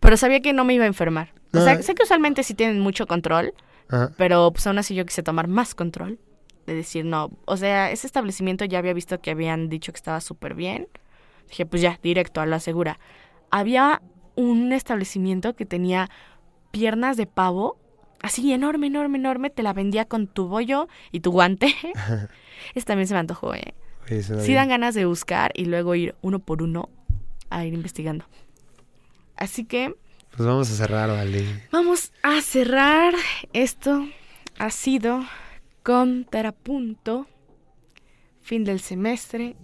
Pero sabía que no me iba a enfermar. O sea, No. sé que usualmente sí tienen mucho control. Ajá. Pero pues aún así yo quise tomar más control. De decir, no, o sea, ese establecimiento ya había visto que habían dicho que estaba súper bien. Dije, pues ya, directo a la segura. Había un establecimiento que tenía piernas de pavo, así enorme, enorme, enorme. Te la vendía con tu bollo y tu guante. Ese también se me antojó, ¿eh? Sí bien. dan ganas de buscar y luego ir uno por uno a ir investigando. Así que Pues vamos a cerrar, vale. Vamos a cerrar. Esto ha sido Contrapunto. Fin del semestre.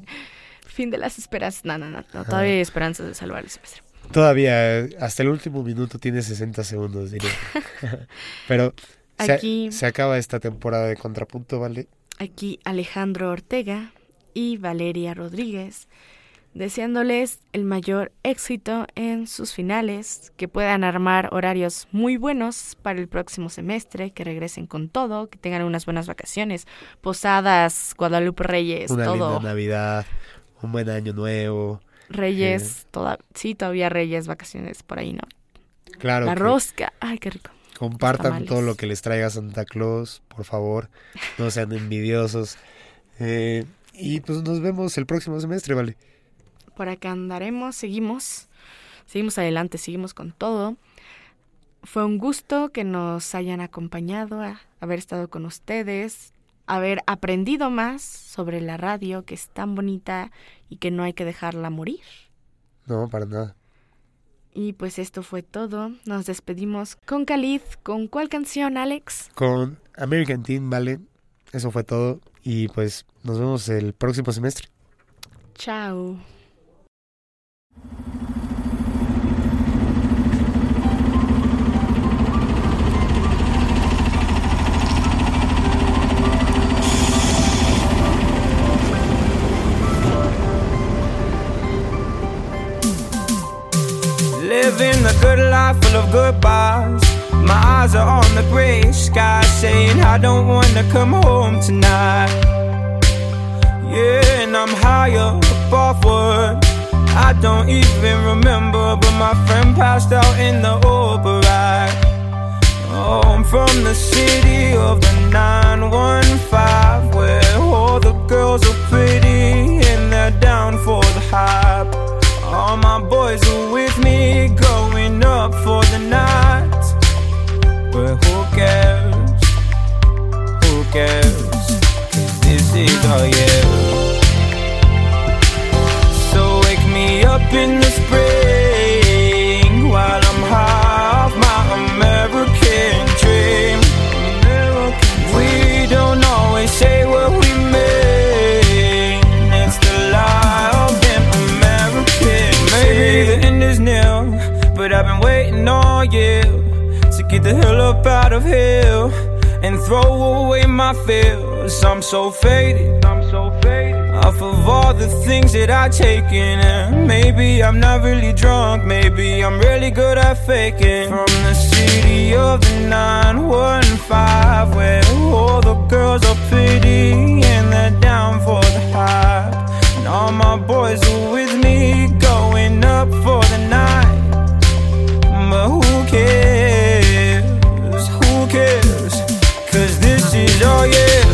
Fin de las esperanzas. No, no, no. no, todavía hay esperanzas de salvar el semestre. Todavía, hasta el último minuto tiene 60 segundos, diría. Pero se, Aquí- se acaba esta temporada de Contrapunto, ¿vale? Aquí Alejandro Ortega y Valeria Rodríguez. Deseándoles el mayor éxito en sus finales, que puedan armar horarios muy buenos para el próximo semestre, que regresen con todo, que tengan unas buenas vacaciones, posadas, Guadalupe Reyes, Una todo. linda Navidad, un buen año nuevo. Reyes, toda, sí, todavía Reyes, vacaciones por ahí, ¿no? Claro, La rosca, ay, qué rico. compartan todo lo que les traiga Santa Claus, por favor. No sean envidiosos. Eh, y pues nos vemos el próximo semestre, ¿vale? Por acá andaremos, seguimos, seguimos adelante, seguimos con todo. Fue un gusto que nos hayan acompañado, a haber estado con ustedes, haber aprendido más sobre la radio, que es tan bonita y que no hay que dejarla morir. No, para nada. Y pues esto fue todo. Nos despedimos con Khalid. ¿Con cuál canción, Alex? Con American Teen, ¿vale? Eso fue todo. Y pues nos vemos el próximo semestre. Chao. Living the good life full of goodbyes. My eyes are on the gray sky, saying I don't wanna come home tonight. Yeah, and I'm higher up work. I don't even remember, but my friend passed out in the Uber ride. Oh, I'm from the city of the 915, where all the girls are pretty and they're down for the hype. All my boys are with me, going up for the night. But who cares? Who cares? 'Cause this is our year. Up in the spring while I'm half my American dream. We don't always say what we mean. It's the lie of an American. Maybe the end is near, but I've been waiting all year to get the hell up out of here and throw away my fears. I'm so faded. I'm so faded. Off of all the things that I've taken, and maybe I'm not really drunk. Maybe I'm really good at faking. From the city of the 915, where all the girls are pretty and they're down for the hype. And all my boys are with me, going up for the night. But who cares? Who cares? Cause this is all yeah.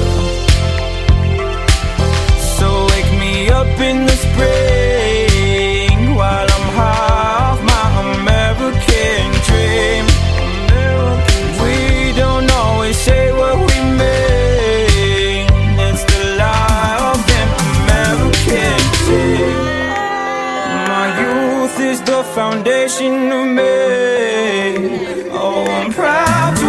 In the spring while I'm half my American dream. We don't always say what we mean. It's the lie of an American dream. My youth is the foundation of me. Oh, I'm proud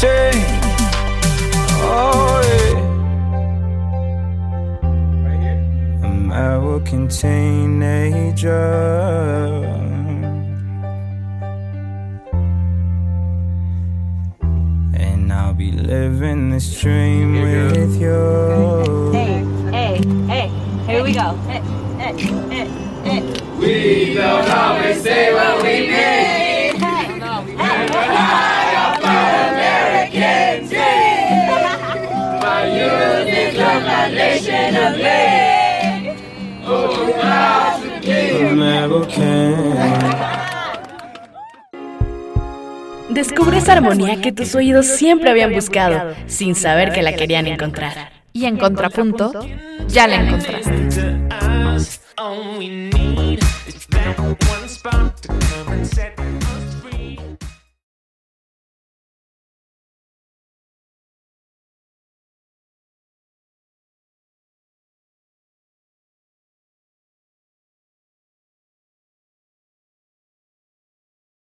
change. Oh, yeah. Right here. I will contain nature. And I'll be living this dream Here with you. Hey, hey, hey, here we go. Hey, Hey, hey, hey, we don't always say what we mean. Descubre esa armonía que tus oídos siempre habían buscado, sin saber que la querían encontrar. Y en contrapunto, ya la encontraste.